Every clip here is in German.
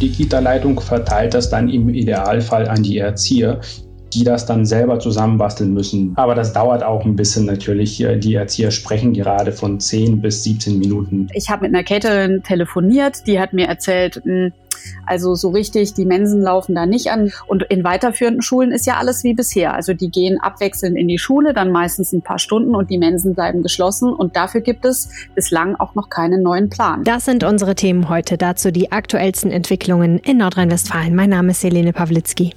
Die Kita-Leitung verteilt das dann im Idealfall an die Erzieher, die das dann selber zusammenbasteln müssen. Aber das dauert auch ein bisschen natürlich. Die Erzieher sprechen gerade von 10 bis 17 Minuten. Ich habe mit einer Caterin telefoniert, die hat mir erzählt, hm, also so richtig, die Mensen laufen da nicht an. Und in weiterführenden Schulen ist ja alles wie bisher. Also die gehen abwechselnd in die Schule, dann meistens ein paar Stunden und die Mensen bleiben geschlossen. Und dafür gibt es bislang auch noch keinen neuen Plan. Das sind unsere Themen heute. Dazu die aktuellsten Entwicklungen in Nordrhein-Westfalen. Mein Name ist Helene Pawlitzki.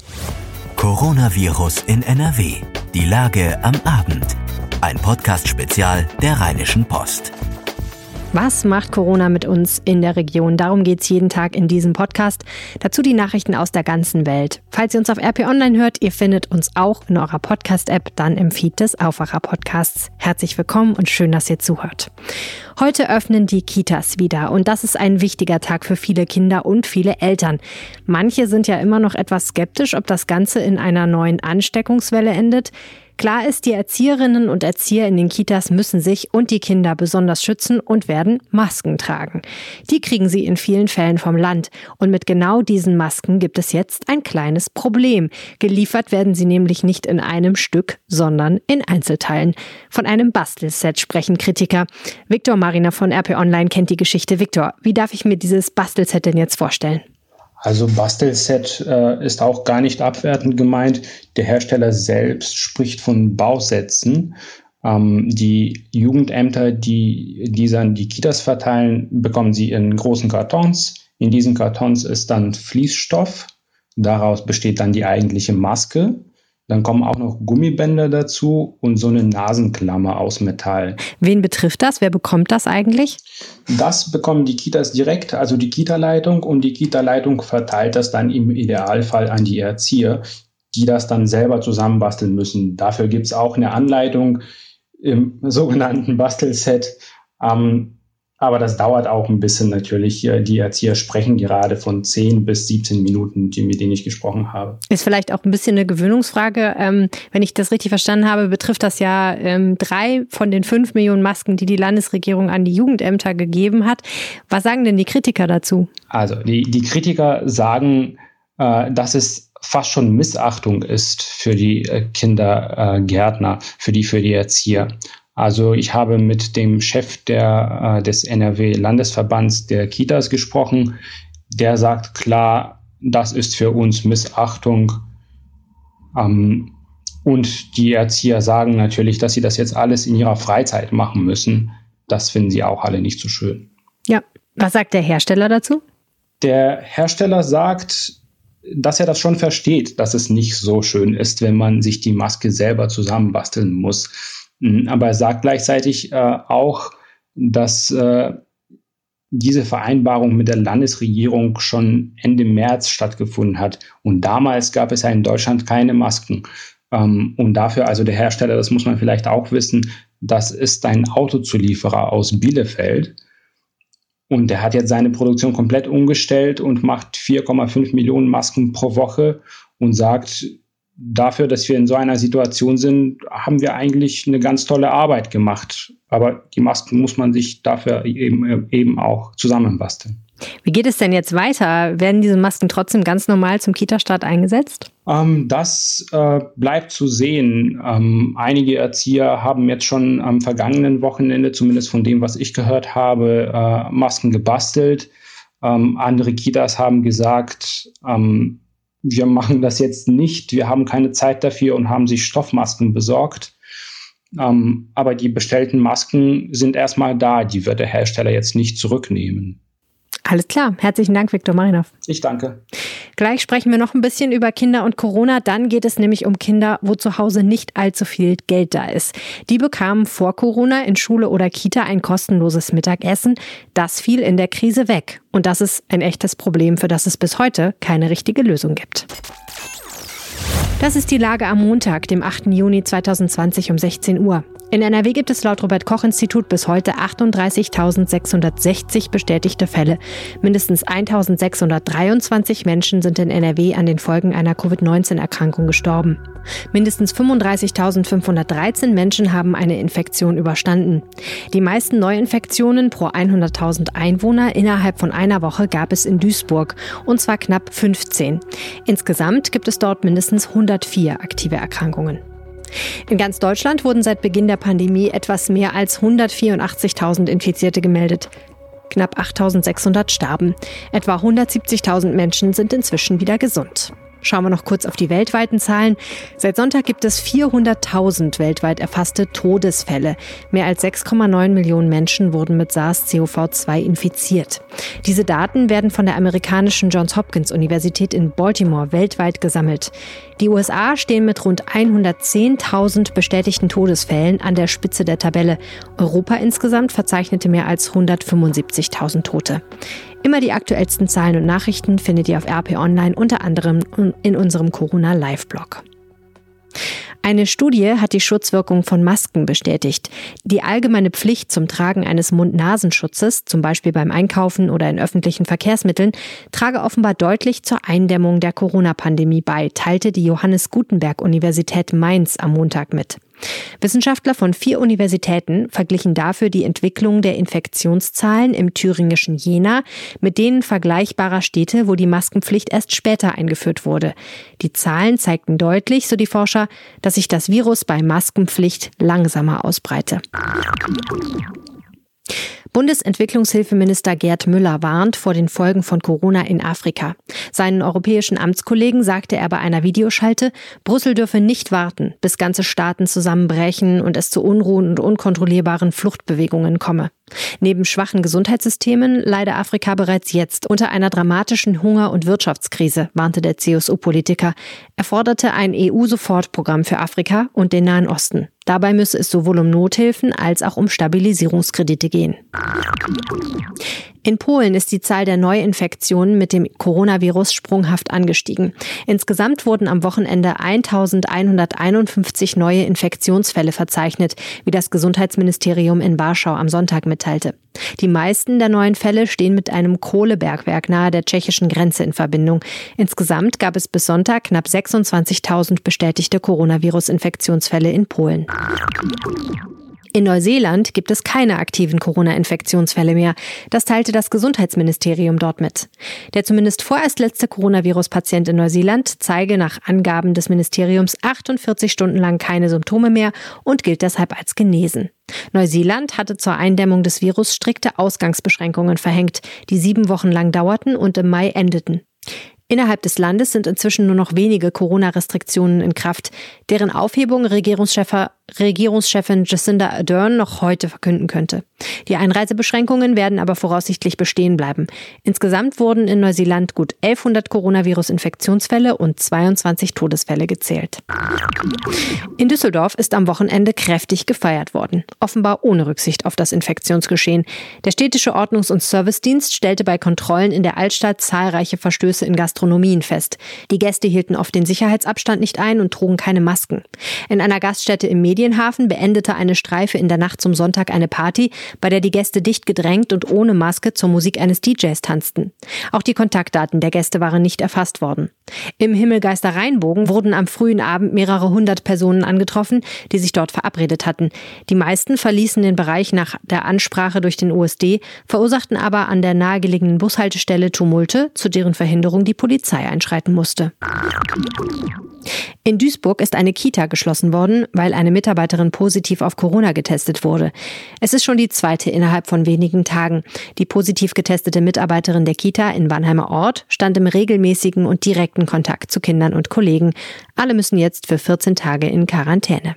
Coronavirus in NRW. Die Lage am Abend. Ein Podcast-Spezial der Rheinischen Post. Was macht Corona mit uns in der Region? Darum geht es jeden Tag in diesem Podcast. Dazu die Nachrichten aus der ganzen Welt. Falls ihr uns auf RP Online hört, ihr findet uns auch in eurer Podcast-App, dann im Feed des Aufwacher-Podcasts. Herzlich willkommen und schön, dass ihr zuhört. Heute öffnen die Kitas wieder und das ist ein wichtiger Tag für viele Kinder und viele Eltern. Manche sind ja immer noch etwas skeptisch, ob das Ganze in einer neuen Ansteckungswelle endet. Klar ist, die Erzieherinnen und Erzieher in den Kitas müssen sich und die Kinder besonders schützen und werden Masken tragen. Die kriegen sie in vielen Fällen vom Land. Und mit genau diesen Masken gibt es jetzt ein kleines Problem. Geliefert werden sie nämlich nicht in einem Stück, sondern in Einzelteilen. Von einem Bastelset sprechen Kritiker. Viktor Mariner von RP Online kennt die Geschichte. Viktor, wie darf ich mir dieses Bastelset denn jetzt vorstellen? Also Bastelset äh, ist auch gar nicht abwertend gemeint. Der Hersteller selbst spricht von Bausätzen. Ähm, die Jugendämter, die, die dann die Kitas verteilen, bekommen sie in großen Kartons. In diesen Kartons ist dann Fließstoff. Daraus besteht dann die eigentliche Maske. Dann kommen auch noch Gummibänder dazu und so eine Nasenklammer aus Metall. Wen betrifft das? Wer bekommt das eigentlich? Das bekommen die Kitas direkt, also die Kita-Leitung und die Kita-Leitung verteilt das dann im Idealfall an die Erzieher, die das dann selber zusammenbasteln müssen. Dafür gibt es auch eine Anleitung im sogenannten Bastelset. Ähm, aber das dauert auch ein bisschen natürlich. Die Erzieher sprechen gerade von 10 bis 17 Minuten, die, mit denen ich gesprochen habe. Ist vielleicht auch ein bisschen eine Gewöhnungsfrage. Ähm, wenn ich das richtig verstanden habe, betrifft das ja ähm, drei von den fünf Millionen Masken, die die Landesregierung an die Jugendämter gegeben hat. Was sagen denn die Kritiker dazu? Also die, die Kritiker sagen, äh, dass es fast schon Missachtung ist für die äh, Kindergärtner, für die, für die Erzieher. Also ich habe mit dem Chef der, äh, des NRW-Landesverbands der Kitas gesprochen. Der sagt klar, das ist für uns Missachtung. Ähm, und die Erzieher sagen natürlich, dass sie das jetzt alles in ihrer Freizeit machen müssen. Das finden sie auch alle nicht so schön. Ja, was sagt der Hersteller dazu? Der Hersteller sagt, dass er das schon versteht, dass es nicht so schön ist, wenn man sich die Maske selber zusammenbasteln muss. Mhm, aber er sagt gleichzeitig äh, auch, dass äh, diese Vereinbarung mit der Landesregierung schon Ende März stattgefunden hat. Und damals gab es ja in Deutschland keine Masken. Ähm, und dafür, also der Hersteller, das muss man vielleicht auch wissen, das ist ein Autozulieferer aus Bielefeld. Und der hat jetzt seine Produktion komplett umgestellt und macht 4,5 Millionen Masken pro Woche und sagt, dafür, dass wir in so einer Situation sind, haben wir eigentlich eine ganz tolle Arbeit gemacht. Aber die Masken muss man sich dafür eben, eben auch zusammenbasteln. Wie geht es denn jetzt weiter? Werden diese Masken trotzdem ganz normal zum Kita-Start eingesetzt? Ähm, das äh, bleibt zu sehen. Ähm, einige Erzieher haben jetzt schon am vergangenen Wochenende, zumindest von dem, was ich gehört habe, äh, Masken gebastelt. Ähm, andere Kitas haben gesagt, ähm, wir machen das jetzt nicht, wir haben keine Zeit dafür und haben sich Stoffmasken besorgt. Ähm, aber die bestellten Masken sind erstmal da, die wird der Hersteller jetzt nicht zurücknehmen. Alles klar. Herzlichen Dank, Viktor Marinov. Ich danke. Gleich sprechen wir noch ein bisschen über Kinder und Corona. Dann geht es nämlich um Kinder, wo zu Hause nicht allzu viel Geld da ist. Die bekamen vor Corona in Schule oder Kita ein kostenloses Mittagessen. Das fiel in der Krise weg. Und das ist ein echtes Problem, für das es bis heute keine richtige Lösung gibt. Das ist die Lage am Montag, dem 8. Juni 2020 um 16 Uhr. In NRW gibt es laut Robert Koch Institut bis heute 38.660 bestätigte Fälle. Mindestens 1.623 Menschen sind in NRW an den Folgen einer Covid-19-Erkrankung gestorben. Mindestens 35.513 Menschen haben eine Infektion überstanden. Die meisten Neuinfektionen pro 100.000 Einwohner innerhalb von einer Woche gab es in Duisburg, und zwar knapp 15. Insgesamt gibt es dort mindestens 104 aktive Erkrankungen. In ganz Deutschland wurden seit Beginn der Pandemie etwas mehr als 184.000 Infizierte gemeldet. Knapp 8.600 starben. Etwa 170.000 Menschen sind inzwischen wieder gesund. Schauen wir noch kurz auf die weltweiten Zahlen. Seit Sonntag gibt es 400.000 weltweit erfasste Todesfälle. Mehr als 6,9 Millionen Menschen wurden mit SARS-CoV-2 infiziert. Diese Daten werden von der amerikanischen Johns Hopkins Universität in Baltimore weltweit gesammelt. Die USA stehen mit rund 110.000 bestätigten Todesfällen an der Spitze der Tabelle. Europa insgesamt verzeichnete mehr als 175.000 Tote. Immer die aktuellsten Zahlen und Nachrichten findet ihr auf RP Online, unter anderem in unserem Corona Live-Blog. Eine Studie hat die Schutzwirkung von Masken bestätigt. Die allgemeine Pflicht zum Tragen eines Mund-Nasenschutzes, zum Beispiel beim Einkaufen oder in öffentlichen Verkehrsmitteln, trage offenbar deutlich zur Eindämmung der Corona-Pandemie bei, teilte die Johannes Gutenberg Universität Mainz am Montag mit. Wissenschaftler von vier Universitäten verglichen dafür die Entwicklung der Infektionszahlen im thüringischen Jena mit denen vergleichbarer Städte, wo die Maskenpflicht erst später eingeführt wurde. Die Zahlen zeigten deutlich, so die Forscher, dass sich das Virus bei Maskenpflicht langsamer ausbreite. Bundesentwicklungshilfeminister Gerd Müller warnt vor den Folgen von Corona in Afrika. Seinen europäischen Amtskollegen sagte er bei einer Videoschalte, Brüssel dürfe nicht warten, bis ganze Staaten zusammenbrechen und es zu Unruhen und unkontrollierbaren Fluchtbewegungen komme. Neben schwachen Gesundheitssystemen leide Afrika bereits jetzt unter einer dramatischen Hunger- und Wirtschaftskrise, warnte der CSU-Politiker. Er forderte ein EU-Sofortprogramm für Afrika und den Nahen Osten. Dabei müsse es sowohl um Nothilfen als auch um Stabilisierungskredite gehen. In Polen ist die Zahl der Neuinfektionen mit dem Coronavirus sprunghaft angestiegen. Insgesamt wurden am Wochenende 1151 neue Infektionsfälle verzeichnet, wie das Gesundheitsministerium in Warschau am Sonntag mitteilte. Die meisten der neuen Fälle stehen mit einem Kohlebergwerk nahe der tschechischen Grenze in Verbindung. Insgesamt gab es bis Sonntag knapp 26.000 bestätigte Coronavirus-Infektionsfälle in Polen. In Neuseeland gibt es keine aktiven Corona-Infektionsfälle mehr. Das teilte das Gesundheitsministerium dort mit. Der zumindest vorerst letzte Coronavirus-Patient in Neuseeland zeige nach Angaben des Ministeriums 48 Stunden lang keine Symptome mehr und gilt deshalb als genesen. Neuseeland hatte zur Eindämmung des Virus strikte Ausgangsbeschränkungen verhängt, die sieben Wochen lang dauerten und im Mai endeten. Innerhalb des Landes sind inzwischen nur noch wenige Corona-Restriktionen in Kraft, deren Aufhebung Regierungschef Regierungschefin Jacinda Ardern noch heute verkünden könnte. Die Einreisebeschränkungen werden aber voraussichtlich bestehen bleiben. Insgesamt wurden in Neuseeland gut 1100 Coronavirus-Infektionsfälle und 22 Todesfälle gezählt. In Düsseldorf ist am Wochenende kräftig gefeiert worden, offenbar ohne Rücksicht auf das Infektionsgeschehen. Der städtische Ordnungs- und Servicedienst stellte bei Kontrollen in der Altstadt zahlreiche Verstöße in Gastronomien fest. Die Gäste hielten oft den Sicherheitsabstand nicht ein und trugen keine Masken. In einer Gaststätte im Medien Medienhafen beendete eine Streife in der Nacht zum Sonntag eine Party, bei der die Gäste dicht gedrängt und ohne Maske zur Musik eines DJs tanzten. Auch die Kontaktdaten der Gäste waren nicht erfasst worden. Im Himmelgeister Rheinbogen wurden am frühen Abend mehrere hundert Personen angetroffen, die sich dort verabredet hatten. Die meisten verließen den Bereich nach der Ansprache durch den USD, verursachten aber an der nahegelegenen Bushaltestelle Tumulte, zu deren Verhinderung die Polizei einschreiten musste. In Duisburg ist eine Kita geschlossen worden, weil eine Mitarbeiterin positiv auf Corona getestet wurde. Es ist schon die zweite innerhalb von wenigen Tagen. Die positiv getestete Mitarbeiterin der Kita in Wannheimer Ort stand im regelmäßigen und direkten Kontakt zu Kindern und Kollegen. Alle müssen jetzt für 14 Tage in Quarantäne.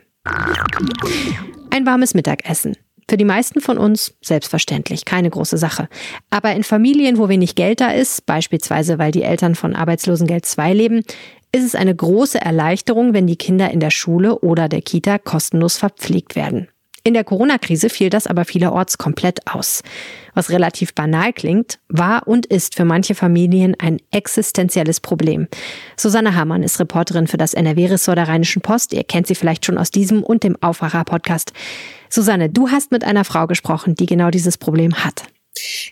Ein warmes Mittagessen. Für die meisten von uns selbstverständlich, keine große Sache. Aber in Familien, wo wenig Geld da ist, beispielsweise weil die Eltern von Arbeitslosengeld 2 leben, ist es eine große Erleichterung, wenn die Kinder in der Schule oder der Kita kostenlos verpflegt werden. In der Corona-Krise fiel das aber vielerorts komplett aus. Was relativ banal klingt, war und ist für manche Familien ein existenzielles Problem. Susanne Hamann ist Reporterin für das NRW-Ressort der Rheinischen Post. Ihr kennt sie vielleicht schon aus diesem und dem Aufwacher-Podcast. Susanne, du hast mit einer Frau gesprochen, die genau dieses Problem hat.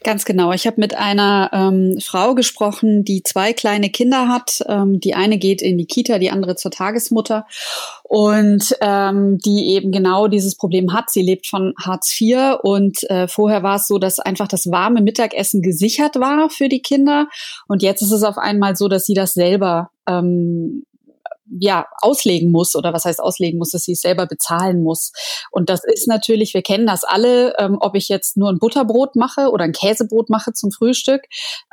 Ganz genau. Ich habe mit einer ähm, Frau gesprochen, die zwei kleine Kinder hat. Ähm, die eine geht in die Kita, die andere zur Tagesmutter und ähm, die eben genau dieses Problem hat. Sie lebt von Hartz IV und äh, vorher war es so, dass einfach das warme Mittagessen gesichert war für die Kinder und jetzt ist es auf einmal so, dass sie das selber ähm, ja, auslegen muss oder was heißt auslegen muss, dass sie es selber bezahlen muss. Und das ist natürlich, wir kennen das alle, ähm, ob ich jetzt nur ein Butterbrot mache oder ein Käsebrot mache zum Frühstück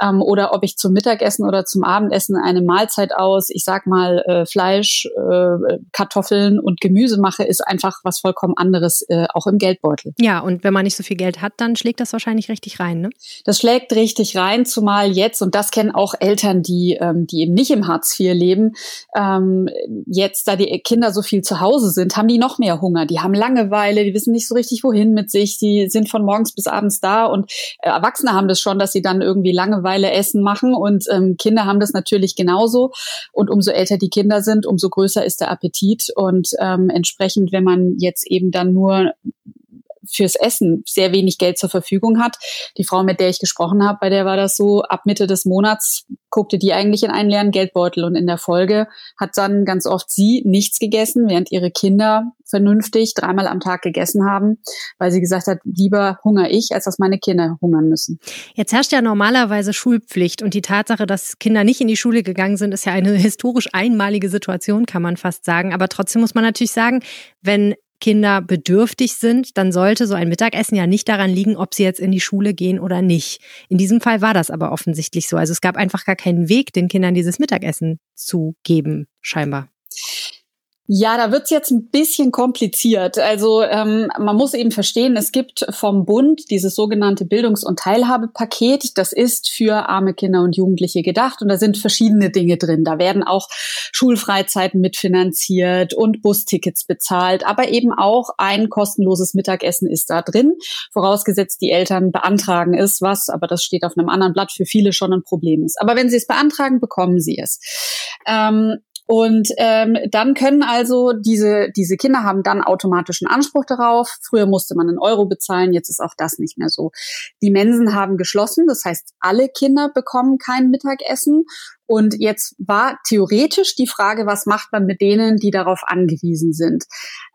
ähm, oder ob ich zum Mittagessen oder zum Abendessen eine Mahlzeit aus, ich sag mal, äh, Fleisch, äh, Kartoffeln und Gemüse mache, ist einfach was vollkommen anderes, äh, auch im Geldbeutel. Ja, und wenn man nicht so viel Geld hat, dann schlägt das wahrscheinlich richtig rein, ne? Das schlägt richtig rein, zumal jetzt, und das kennen auch Eltern, die, ähm, die eben nicht im Hartz IV leben, ähm, jetzt, da die Kinder so viel zu Hause sind, haben die noch mehr Hunger. Die haben Langeweile, die wissen nicht so richtig, wohin mit sich. Die sind von morgens bis abends da und äh, Erwachsene haben das schon, dass sie dann irgendwie Langeweile essen machen und ähm, Kinder haben das natürlich genauso. Und umso älter die Kinder sind, umso größer ist der Appetit und ähm, entsprechend, wenn man jetzt eben dann nur fürs Essen sehr wenig Geld zur Verfügung hat. Die Frau, mit der ich gesprochen habe, bei der war das so, ab Mitte des Monats guckte die eigentlich in einen leeren Geldbeutel und in der Folge hat dann ganz oft sie nichts gegessen, während ihre Kinder vernünftig dreimal am Tag gegessen haben, weil sie gesagt hat, lieber hungere ich, als dass meine Kinder hungern müssen. Jetzt herrscht ja normalerweise Schulpflicht und die Tatsache, dass Kinder nicht in die Schule gegangen sind, ist ja eine historisch einmalige Situation, kann man fast sagen. Aber trotzdem muss man natürlich sagen, wenn Kinder bedürftig sind, dann sollte so ein Mittagessen ja nicht daran liegen, ob sie jetzt in die Schule gehen oder nicht. In diesem Fall war das aber offensichtlich so. Also es gab einfach gar keinen Weg, den Kindern dieses Mittagessen zu geben, scheinbar. Ja, da wird's jetzt ein bisschen kompliziert. Also ähm, man muss eben verstehen, es gibt vom Bund dieses sogenannte Bildungs- und Teilhabepaket. Das ist für arme Kinder und Jugendliche gedacht und da sind verschiedene Dinge drin. Da werden auch Schulfreizeiten mitfinanziert und Bustickets bezahlt, aber eben auch ein kostenloses Mittagessen ist da drin, vorausgesetzt die Eltern beantragen es, was, aber das steht auf einem anderen Blatt, für viele schon ein Problem ist. Aber wenn sie es beantragen, bekommen sie es. Ähm, und ähm, dann können also diese, diese Kinder haben dann automatischen Anspruch darauf. Früher musste man einen Euro bezahlen, jetzt ist auch das nicht mehr so. Die Mensen haben geschlossen, das heißt, alle Kinder bekommen kein Mittagessen. Und jetzt war theoretisch die Frage, was macht man mit denen, die darauf angewiesen sind?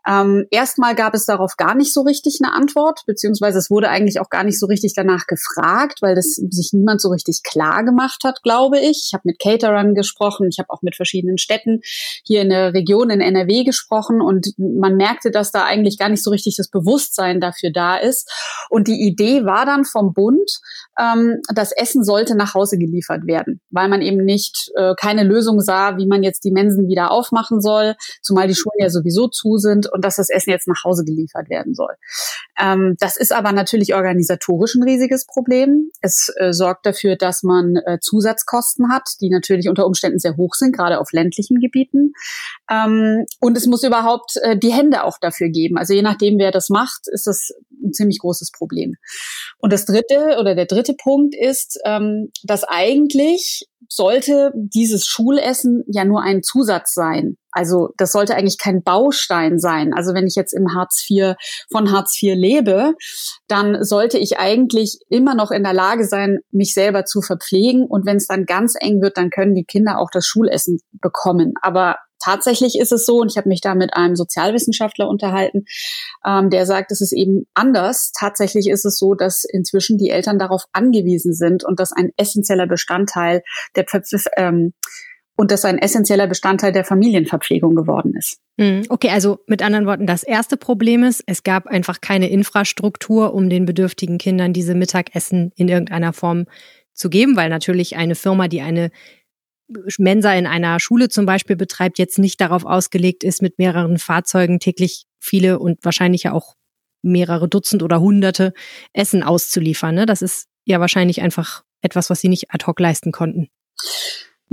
Ähm, erstmal gab es darauf gar nicht so richtig eine Antwort, beziehungsweise es wurde eigentlich auch gar nicht so richtig danach gefragt, weil das sich niemand so richtig klar gemacht hat, glaube ich. Ich habe mit Caterern gesprochen, ich habe auch mit verschiedenen Städten hier in der Region in NRW gesprochen und man merkte, dass da eigentlich gar nicht so richtig das Bewusstsein dafür da ist. Und die Idee war dann vom Bund, ähm, das Essen sollte nach Hause geliefert werden, weil man eben nicht äh, keine Lösung sah, wie man jetzt die Mensen wieder aufmachen soll, zumal die Schulen ja sowieso zu sind und dass das Essen jetzt nach Hause geliefert werden soll. Ähm, das ist aber natürlich organisatorisch ein riesiges Problem. Es äh, sorgt dafür, dass man äh, Zusatzkosten hat, die natürlich unter Umständen sehr hoch sind, gerade auf ländlichen Gebieten. Ähm, und es muss überhaupt äh, die Hände auch dafür geben. Also je nachdem, wer das macht, ist das ein ziemlich großes Problem. Und das dritte oder der dritte Punkt ist, ähm, dass eigentlich sollte dieses Schulessen ja nur ein Zusatz sein. Also das sollte eigentlich kein Baustein sein. Also wenn ich jetzt im Hartz IV von Hartz IV lebe, dann sollte ich eigentlich immer noch in der Lage sein, mich selber zu verpflegen. Und wenn es dann ganz eng wird, dann können die Kinder auch das Schulessen bekommen. Aber tatsächlich ist es so, und ich habe mich da mit einem Sozialwissenschaftler unterhalten, ähm, der sagt, es ist eben anders. Tatsächlich ist es so, dass inzwischen die Eltern darauf angewiesen sind und das ein essentieller Bestandteil der ähm, und das ein essentieller Bestandteil der Familienverpflegung geworden ist. Hm, okay, also mit anderen Worten, das erste Problem ist, es gab einfach keine Infrastruktur, um den bedürftigen Kindern diese Mittagessen in irgendeiner Form zu geben, weil natürlich eine Firma, die eine Mensa in einer Schule zum Beispiel betreibt, jetzt nicht darauf ausgelegt ist, mit mehreren Fahrzeugen täglich viele und wahrscheinlich ja auch mehrere Dutzend oder Hunderte Essen auszuliefern. Ne? Das ist ja wahrscheinlich einfach etwas, was sie nicht ad hoc leisten konnten.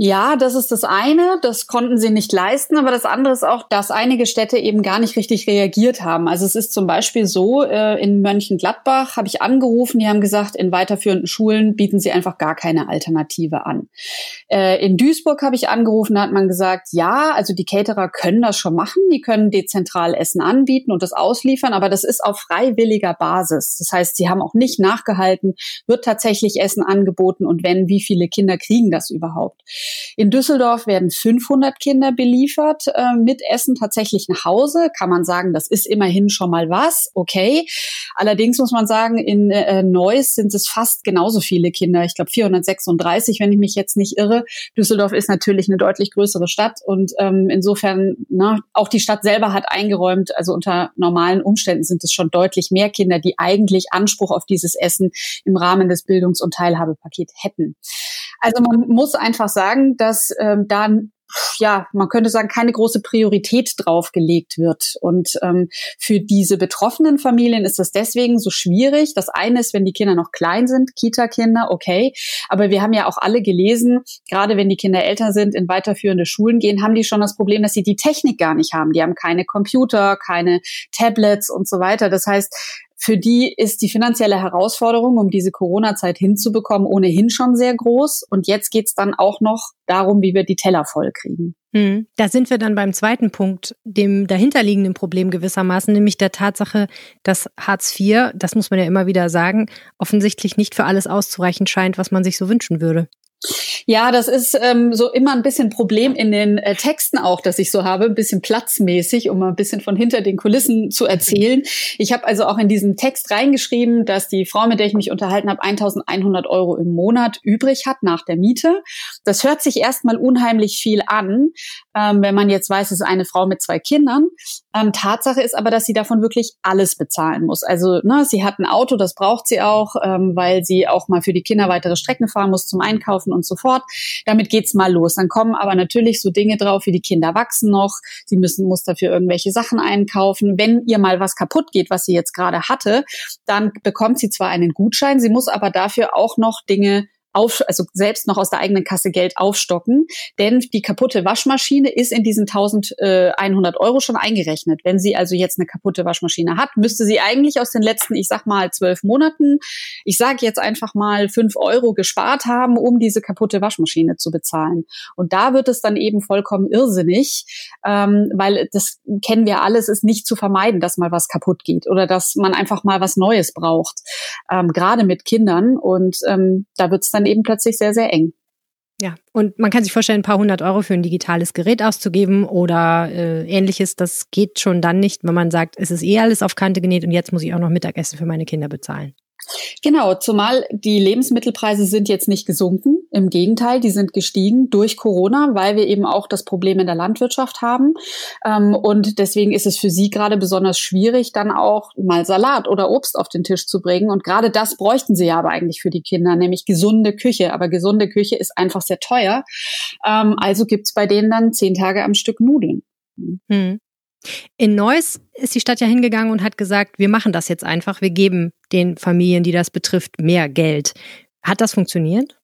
Ja, das ist das eine. Das konnten sie nicht leisten. Aber das andere ist auch, dass einige Städte eben gar nicht richtig reagiert haben. Also es ist zum Beispiel so, äh, in Mönchengladbach habe ich angerufen, die haben gesagt, in weiterführenden Schulen bieten sie einfach gar keine Alternative an. Äh, in Duisburg habe ich angerufen, da hat man gesagt, ja, also die Caterer können das schon machen. Die können dezentral Essen anbieten und das ausliefern. Aber das ist auf freiwilliger Basis. Das heißt, sie haben auch nicht nachgehalten, wird tatsächlich Essen angeboten und wenn, wie viele Kinder kriegen das überhaupt? In Düsseldorf werden 500 Kinder beliefert äh, mit Essen tatsächlich nach Hause. Kann man sagen, das ist immerhin schon mal was. Okay. Allerdings muss man sagen, in äh, Neuss sind es fast genauso viele Kinder. Ich glaube 436, wenn ich mich jetzt nicht irre. Düsseldorf ist natürlich eine deutlich größere Stadt und ähm, insofern, na, auch die Stadt selber hat eingeräumt, also unter normalen Umständen sind es schon deutlich mehr Kinder, die eigentlich Anspruch auf dieses Essen im Rahmen des Bildungs- und Teilhabepakets hätten. Also man muss einfach sagen, dass ähm, da ja, man könnte sagen, keine große Priorität draufgelegt wird. Und ähm, für diese betroffenen Familien ist das deswegen so schwierig. Das eine ist, wenn die Kinder noch klein sind, Kita-Kinder, okay. Aber wir haben ja auch alle gelesen, gerade wenn die Kinder älter sind, in weiterführende Schulen gehen, haben die schon das Problem, dass sie die Technik gar nicht haben. Die haben keine Computer, keine Tablets und so weiter. Das heißt, für die ist die finanzielle Herausforderung, um diese Corona-Zeit hinzubekommen, ohnehin schon sehr groß. Und jetzt geht's dann auch noch darum, wie wir die Teller voll kriegen. Hm. Da sind wir dann beim zweiten Punkt, dem dahinterliegenden Problem gewissermaßen, nämlich der Tatsache, dass Hartz IV, das muss man ja immer wieder sagen, offensichtlich nicht für alles auszureichen scheint, was man sich so wünschen würde. Ja, das ist ähm, so immer ein bisschen Problem in den äh, Texten auch, dass ich so habe, ein bisschen platzmäßig, um ein bisschen von hinter den Kulissen zu erzählen. Ich habe also auch in diesen Text reingeschrieben, dass die Frau, mit der ich mich unterhalten habe, 1100 Euro im Monat übrig hat nach der Miete. Das hört sich erstmal unheimlich viel an, ähm, wenn man jetzt weiß, es ist eine Frau mit zwei Kindern. Ähm, Tatsache ist aber, dass sie davon wirklich alles bezahlen muss. Also ne, sie hat ein Auto, das braucht sie auch, ähm, weil sie auch mal für die Kinder weitere Strecken fahren muss zum Einkaufen und so fort. Damit geht's mal los. Dann kommen aber natürlich so Dinge drauf, wie die Kinder wachsen noch, sie müssen muss dafür irgendwelche Sachen einkaufen. Wenn ihr mal was kaputt geht, was sie jetzt gerade hatte, dann bekommt sie zwar einen Gutschein, sie muss aber dafür auch noch Dinge auf, also selbst noch aus der eigenen Kasse Geld aufstocken, denn die kaputte Waschmaschine ist in diesen 1100 Euro schon eingerechnet. Wenn sie also jetzt eine kaputte Waschmaschine hat, müsste sie eigentlich aus den letzten, ich sag mal, zwölf Monaten, ich sage jetzt einfach mal fünf Euro gespart haben, um diese kaputte Waschmaschine zu bezahlen. Und da wird es dann eben vollkommen irrsinnig, ähm, weil das kennen wir alles, ist nicht zu vermeiden, dass mal was kaputt geht oder dass man einfach mal was Neues braucht, ähm, gerade mit Kindern. Und ähm, da wird es dann dann eben plötzlich sehr, sehr eng. Ja, und man kann sich vorstellen, ein paar hundert Euro für ein digitales Gerät auszugeben oder äh, ähnliches, das geht schon dann nicht, wenn man sagt, es ist eh alles auf Kante genäht und jetzt muss ich auch noch Mittagessen für meine Kinder bezahlen. Genau, zumal die Lebensmittelpreise sind jetzt nicht gesunken. Im Gegenteil, die sind gestiegen durch Corona, weil wir eben auch das Problem in der Landwirtschaft haben. Ähm, und deswegen ist es für sie gerade besonders schwierig, dann auch mal Salat oder Obst auf den Tisch zu bringen. Und gerade das bräuchten sie ja aber eigentlich für die Kinder, nämlich gesunde Küche. Aber gesunde Küche ist einfach sehr teuer. Ähm, also gibt's bei denen dann zehn Tage am Stück Nudeln. Hm. In Neuss ist die Stadt ja hingegangen und hat gesagt, wir machen das jetzt einfach, wir geben den Familien, die das betrifft, mehr Geld. Hat das funktioniert?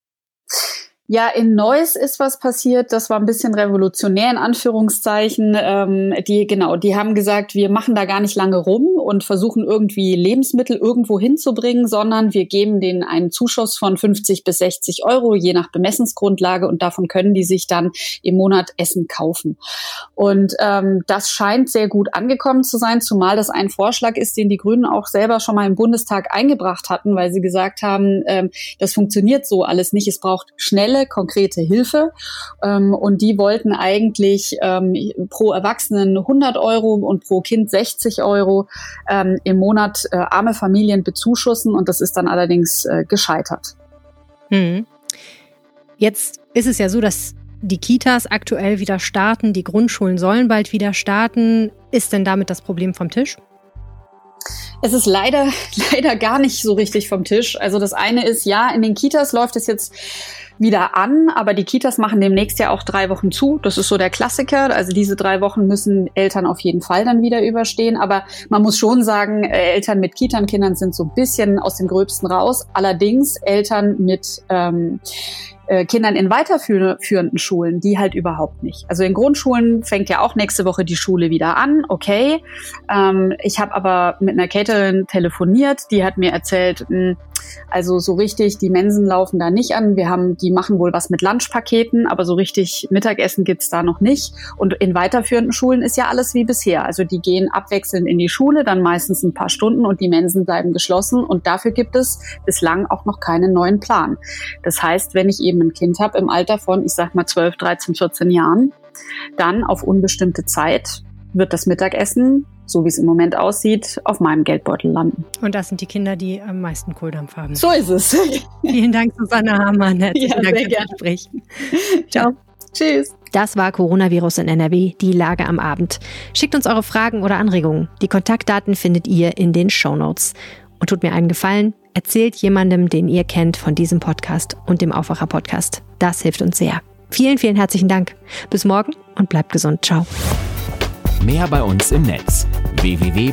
Ja, in Neuss ist was passiert, das war ein bisschen revolutionär in Anführungszeichen. Ähm, die, genau, die haben gesagt, wir machen da gar nicht lange rum und versuchen irgendwie Lebensmittel irgendwo hinzubringen, sondern wir geben denen einen Zuschuss von 50 bis 60 Euro, je nach Bemessensgrundlage und davon können die sich dann im Monat Essen kaufen. Und ähm, das scheint sehr gut angekommen zu sein, zumal das ein Vorschlag ist, den die Grünen auch selber schon mal im Bundestag eingebracht hatten, weil sie gesagt haben, ähm, das funktioniert so alles nicht. Es braucht schnell schnelle, konkrete Hilfe. Ähm, und die wollten eigentlich ähm, pro Erwachsenen 100 Euro und pro Kind 60 Euro ähm, im Monat äh, arme Familien bezuschussen. Und das ist dann allerdings äh, gescheitert. Hm. Jetzt ist es ja so, dass die Kitas aktuell wieder starten, die Grundschulen sollen bald wieder starten. Ist denn damit das Problem vom Tisch? Es ist leider, leider gar nicht so richtig vom Tisch. Also das eine ist, ja, in den Kitas läuft es jetzt wieder an, aber die Kitas machen demnächst ja auch drei Wochen zu. Das ist so der Klassiker. Also diese drei Wochen müssen Eltern auf jeden Fall dann wieder überstehen. Aber man muss schon sagen, äh, Eltern mit Kitankindern sind so ein bisschen aus dem Gröbsten raus. Allerdings Eltern mit ähm, äh, Kindern in weiterführenden Schulen, die halt überhaupt nicht. Also in Grundschulen fängt ja auch nächste Woche die Schule wieder an, okay. Ähm, ich habe aber mit einer Caterin telefoniert, die hat mir erzählt, mh, hm, also so richtig, die Mensen laufen da nicht an. Wir haben, die machen wohl was mit Lunchpaketen, aber so richtig Mittagessen gibt's da noch nicht. Und in weiterführenden Schulen ist ja alles wie bisher. Also die gehen abwechselnd in die Schule, dann meistens ein paar Stunden und die Mensen bleiben geschlossen. Und dafür gibt es bislang auch noch keinen neuen Plan. Das heißt, wenn ich eben ein Kind habe im Alter von, ich sag mal 12, 13, 14 Jahren, dann auf unbestimmte Zeit wird das Mittagessen, so wie es im Moment aussieht, auf meinem Geldbeutel landen. Und das sind die Kinder, die am meisten Kohldampf haben. So ist es. Vielen Dank, Susanne Hamann. Herzlichen ja, Dank fürs Gespräch. Ciao. Tschüss. Das war Coronavirus in NRW, die Lage am Abend. Schickt uns eure Fragen oder Anregungen. Die Kontaktdaten findet ihr in den Show Notes. Und tut mir einen Gefallen, erzählt jemandem, den ihr kennt, von diesem Podcast und dem Aufwacher-Podcast. Das hilft uns sehr. Vielen, vielen herzlichen Dank. Bis morgen und bleibt gesund. Ciao. Mehr bei uns im Netz www.rp-online.de